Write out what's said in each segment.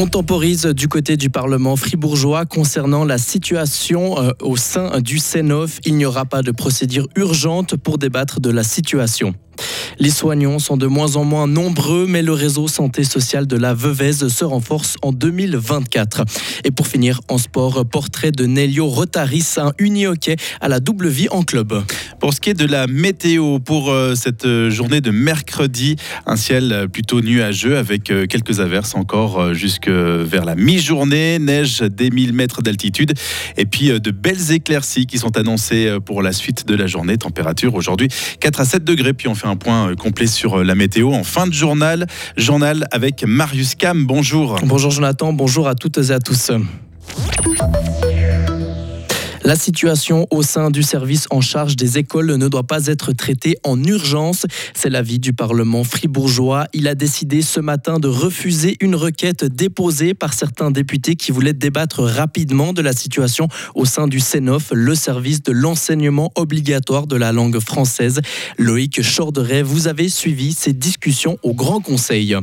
On temporise du côté du Parlement fribourgeois concernant la situation euh, au sein du Sénof. Il n'y aura pas de procédure urgente pour débattre de la situation. Les soignants sont de moins en moins nombreux, mais le réseau santé sociale de la Veuvez se renforce en 2024. Et pour finir, en sport, portrait de Nelio Rotaris, un uni-hockey à la double vie en club. Pour ce qui est de la météo, pour euh, cette euh, journée de mercredi, un ciel plutôt nuageux avec euh, quelques averses encore jusque vers la mi-journée, neige des 1000 mètres d'altitude et puis de belles éclaircies qui sont annoncées pour la suite de la journée. Température aujourd'hui 4 à 7 degrés, puis on fait un point complet sur la météo en fin de journal. Journal avec Marius Cam. Bonjour. Bonjour Jonathan, bonjour à toutes et à tous. La situation au sein du service en charge des écoles ne doit pas être traitée en urgence. C'est l'avis du Parlement fribourgeois. Il a décidé ce matin de refuser une requête déposée par certains députés qui voulaient débattre rapidement de la situation au sein du CENOF, le service de l'enseignement obligatoire de la langue française. Loïc Chorderet, vous avez suivi ces discussions au Grand Conseil.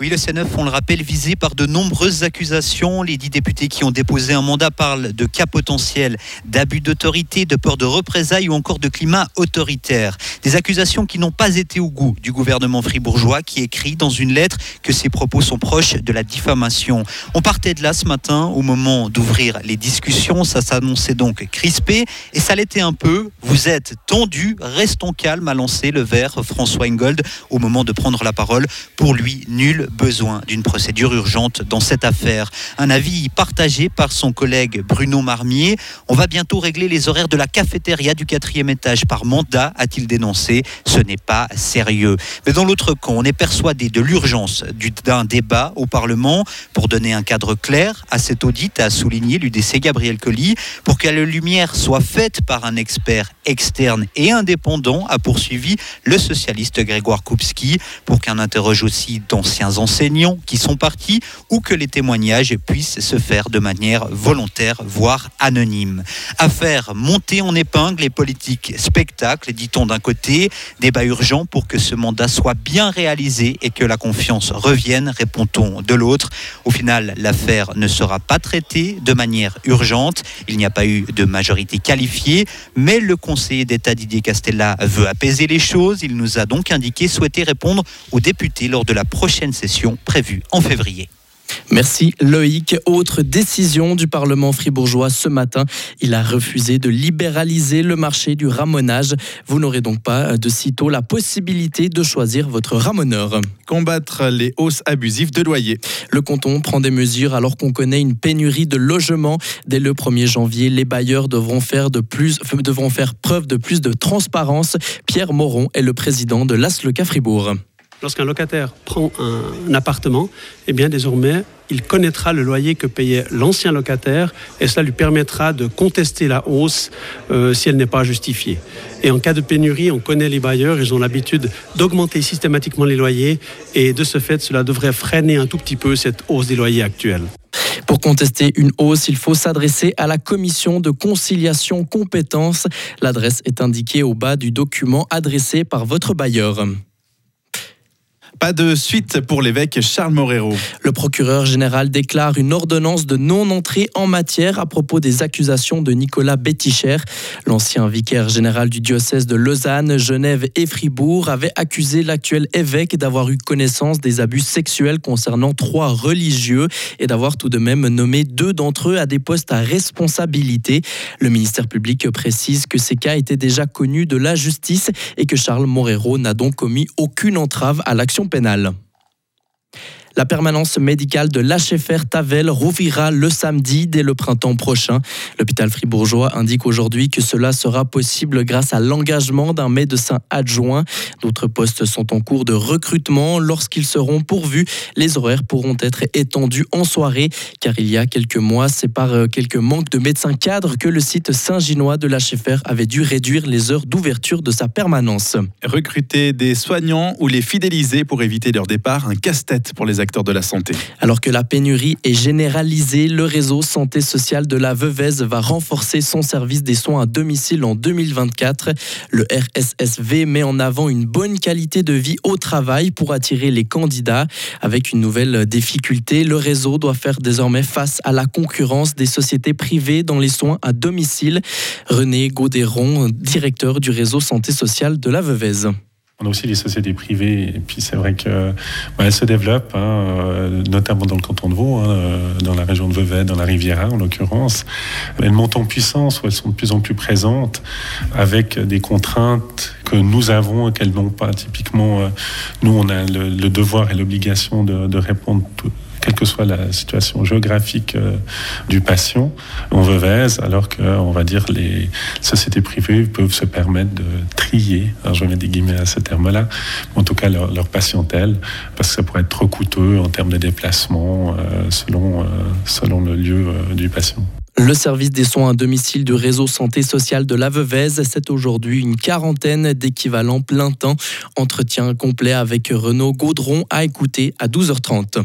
Oui, le C9, on le rappelle, visé par de nombreuses accusations. Les dix députés qui ont déposé un mandat parlent de cas potentiels, d'abus d'autorité, de peur de représailles ou encore de climat autoritaire. Des accusations qui n'ont pas été au goût du gouvernement fribourgeois qui écrit dans une lettre que ses propos sont proches de la diffamation. On partait de là ce matin au moment d'ouvrir les discussions. Ça s'annonçait donc crispé et ça l'était un peu. Vous êtes tendu, restons calmes, a lancé le vert François Ingold au moment de prendre la parole. Pour lui, nul besoin d'une procédure urgente dans cette affaire. Un avis partagé par son collègue Bruno Marmier. On va bientôt régler les horaires de la cafétéria du quatrième étage par mandat, a-t-il dénoncé. Ce n'est pas sérieux. Mais dans l'autre camp, on est persuadé de l'urgence d'un débat au Parlement pour donner un cadre clair à cet audit, a souligné l'UDC Gabriel Colli, pour que la lumière soit faite par un expert externe et indépendant, a poursuivi le socialiste Grégoire Koupski, pour qu'un interroge aussi d'anciens enseignants qui sont partis ou que les témoignages puissent se faire de manière volontaire, voire anonyme. Affaire montée en épingle et politique spectacle, dit-on d'un côté, débat urgent pour que ce mandat soit bien réalisé et que la confiance revienne, répond-on de l'autre. Au final, l'affaire ne sera pas traitée de manière urgente. Il n'y a pas eu de majorité qualifiée, mais le conseiller d'État Didier Castella veut apaiser les choses. Il nous a donc indiqué souhaiter répondre aux députés lors de la prochaine session prévue en février. Merci Loïc. Autre décision du Parlement fribourgeois ce matin. Il a refusé de libéraliser le marché du ramonage. Vous n'aurez donc pas de sitôt la possibilité de choisir votre ramoneur. Combattre les hausses abusives de loyers. Le canton prend des mesures alors qu'on connaît une pénurie de logements. Dès le 1er janvier, les bailleurs devront faire, de plus, devront faire preuve de plus de transparence. Pierre Moron est le président de l'ASLECA Fribourg. Lorsqu'un locataire prend un appartement, eh bien désormais, il connaîtra le loyer que payait l'ancien locataire et cela lui permettra de contester la hausse euh, si elle n'est pas justifiée. Et en cas de pénurie, on connaît les bailleurs, ils ont l'habitude d'augmenter systématiquement les loyers et de ce fait, cela devrait freiner un tout petit peu cette hausse des loyers actuels. Pour contester une hausse, il faut s'adresser à la commission de conciliation compétences. L'adresse est indiquée au bas du document adressé par votre bailleur. Pas de suite pour l'évêque Charles Morero. Le procureur général déclare une ordonnance de non-entrée en matière à propos des accusations de Nicolas Betticher. L'ancien vicaire général du diocèse de Lausanne, Genève et Fribourg avait accusé l'actuel évêque d'avoir eu connaissance des abus sexuels concernant trois religieux et d'avoir tout de même nommé deux d'entre eux à des postes à responsabilité. Le ministère public précise que ces cas étaient déjà connus de la justice et que Charles Morero n'a donc commis aucune entrave à l'action pénale. La permanence médicale de l'HFR Tavel rouvrira le samedi dès le printemps prochain. L'hôpital fribourgeois indique aujourd'hui que cela sera possible grâce à l'engagement d'un médecin adjoint. D'autres postes sont en cours de recrutement. Lorsqu'ils seront pourvus, les horaires pourront être étendus en soirée car il y a quelques mois, c'est par euh, quelques manques de médecins cadres que le site Saint-Ginois de l'HFR avait dû réduire les heures d'ouverture de sa permanence. Recruter des soignants ou les fidéliser pour éviter leur départ, un casse-tête pour les acteurs Alors que la pénurie est généralisée, le réseau santé sociale de la Veuvez va renforcer son service des soins à domicile en 2024. Le RSSV met en avant une bonne qualité de vie au travail pour attirer les candidats. Avec une nouvelle difficulté, le réseau doit faire désormais face à la concurrence des sociétés privées dans les soins à domicile. René Gaudéron, directeur du réseau santé sociale de la Veuvez. On a aussi les sociétés privées, et puis c'est vrai qu'elles bah, se développent, hein, euh, notamment dans le canton de Vaud, hein, euh, dans la région de Vevey, dans la Riviera en l'occurrence. Elles montent en puissance, ou elles sont de plus en plus présentes, avec des contraintes que nous avons et qu'elles n'ont pas. Typiquement, euh, nous, on a le, devoir et l'obligation de répondre quelle que soit la situation géographique euh, du patient, on Vevez, alors que, on va dire, les sociétés privées peuvent se permettre de trier, je mettre des guillemets à ce terme-là, en tout cas leur, patientèle, parce que ça pourrait être trop coûteux en termes de déplacement euh, selon, euh, selon le lieu du patient. Le service des soins à domicile du réseau santé sociale de la Veuvez, c'est aujourd'hui une quarantaine d'équivalents plein temps. Entretien complet avec Renaud Gaudron à écouter à 12h30.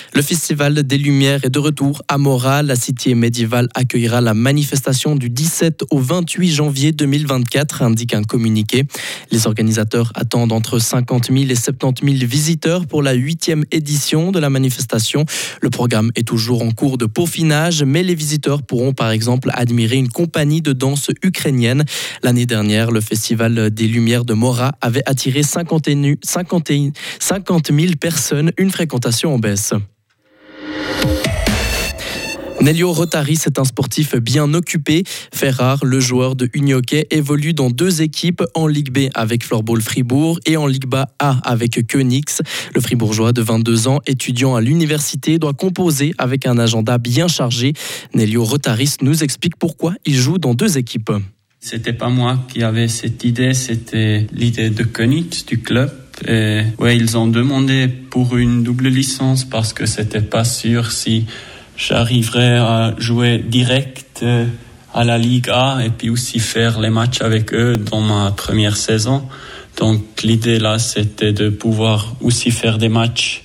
Le Festival des Lumières est de retour à Mora. La cité médiévale accueillera la manifestation du 17 au 28 janvier 2024, indique un communiqué. Les organisateurs attendent entre 50 000 et 70 000 visiteurs pour la huitième édition de la manifestation. Le programme est toujours en cours de peaufinage, mais les visiteurs pourront par exemple admirer une compagnie de danse ukrainienne. L'année dernière, le Festival des Lumières de Mora avait attiré 50 000 personnes, une fréquentation en baisse. Nelio Rotaris est un sportif bien occupé. Ferrar, le joueur de Unioquet, évolue dans deux équipes en Ligue B avec Floorball Fribourg et en Ligue A avec Koenigs. Le Fribourgeois de 22 ans, étudiant à l'université, doit composer avec un agenda bien chargé. Nelio Rotaris nous explique pourquoi il joue dans deux équipes. C'était pas moi qui avais cette idée, c'était l'idée de Koenigs, du club. Et ouais, ils ont demandé pour une double licence parce que c'était pas sûr si j'arriverais à jouer direct euh, à la Ligue A et puis aussi faire les matchs avec eux dans ma première saison. Donc l'idée là, c'était de pouvoir aussi faire des matchs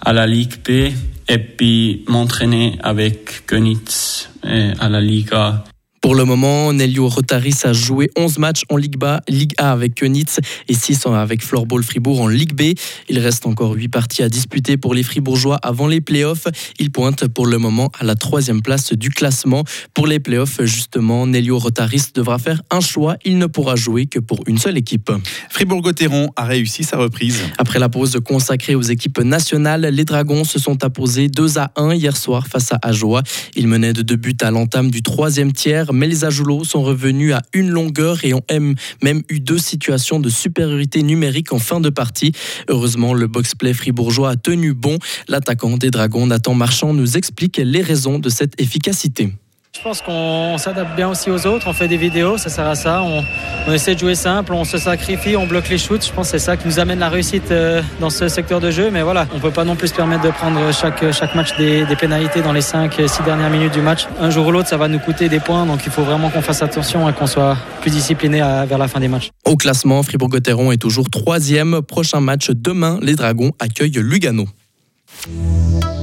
à la Ligue B et puis m'entraîner avec Könitz à la Ligue A. Pour le moment, Nelio Rotaris a joué 11 matchs en Ligue, A, Ligue A avec Könitz et 6 avec Floorball Fribourg en Ligue B. Il reste encore 8 parties à disputer pour les Fribourgeois avant les playoffs. Il pointe pour le moment à la troisième place du classement. Pour les playoffs, justement, Nelio Rotaris devra faire un choix. Il ne pourra jouer que pour une seule équipe. Fribourg-Gotteron a réussi sa reprise. Après la pause consacrée aux équipes nationales, les Dragons se sont apposés 2 à 1 hier soir face à Ajoie. Ils menaient de deux buts à l'entame du troisième tiers mais les sont revenus à une longueur et ont même eu deux situations de supériorité numérique en fin de partie. Heureusement, le box-play fribourgeois a tenu bon. L'attaquant des Dragons, Nathan Marchand, nous explique les raisons de cette efficacité. Je pense qu'on s'adapte bien aussi aux autres, on fait des vidéos, ça sert à ça. On, essaie de jouer simple, on se sacrifie, on bloque les shoots. Je pense que c'est ça qui nous amène la réussite euh, dans ce secteur de jeu. Mais voilà, on ne peut pas non plus se permettre de prendre chaque, chaque match des, pénalités dans les 5-6 dernières minutes du match. Un jour ou l'autre, ça va nous coûter des points. Donc il faut vraiment qu'on fasse attention et qu'on soit plus discipliné vers la fin des matchs. Au classement, Fribourg-Gotteron est toujours troisième. Prochain match demain, les Dragons accueillent Lugano.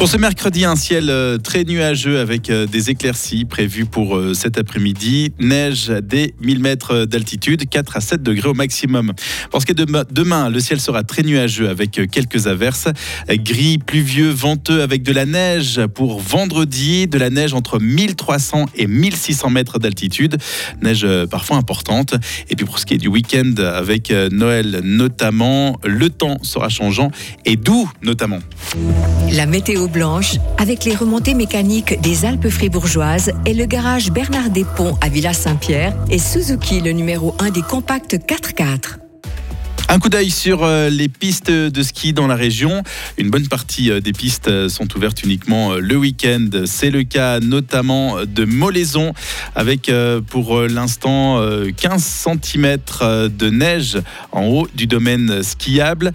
Pour ce mercredi, un ciel euh, très nuageux avec euh, des éclaircies prévues pour euh, cet après-midi. Neige des 1000 mètres d'altitude, 4 à 7 degrés au maximum. Pour ce qui est de demain, le ciel sera très nuageux avec quelques averses. Gris, pluvieux, venteux avec de la neige pour vendredi. De la neige entre 1300 et 1600 mètres d'altitude. Neige parfois importante. Et puis pour ce qui est du week-end avec Noël notamment, le temps sera changeant et doux notamment. La météo blanche avec les remontées mécaniques des Alpes fribourgeoises et le garage Bernard Despont à Villa Saint-Pierre et Suzuki le numéro 1 des compacts 4x4. Un coup d'œil sur euh, les pistes de ski dans la région. Une bonne partie euh, des pistes euh, sont ouvertes uniquement le week-end. C'est le cas notamment de Molaison avec pour l'instant 15 cm de neige en haut du domaine skiable.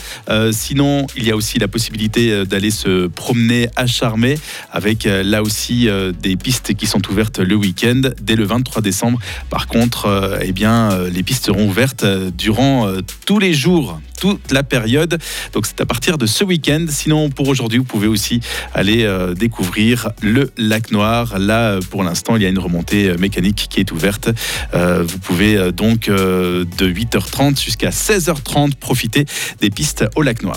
Sinon, il y a aussi la possibilité d'aller se promener à Charmé avec là aussi des pistes qui sont ouvertes le week-end dès le 23 décembre. Par contre, eh bien, les pistes seront ouvertes durant tous les jours toute la période. Donc c'est à partir de ce week-end. Sinon, pour aujourd'hui, vous pouvez aussi aller euh, découvrir le lac Noir. Là, euh, pour l'instant, il y a une remontée euh, mécanique qui est ouverte. vous pouvez donc de 8h30 jusqu'à 16h30 profiter des pistes au lac Noir.